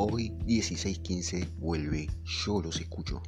hoy 16.15 vuelve, yo los escucho.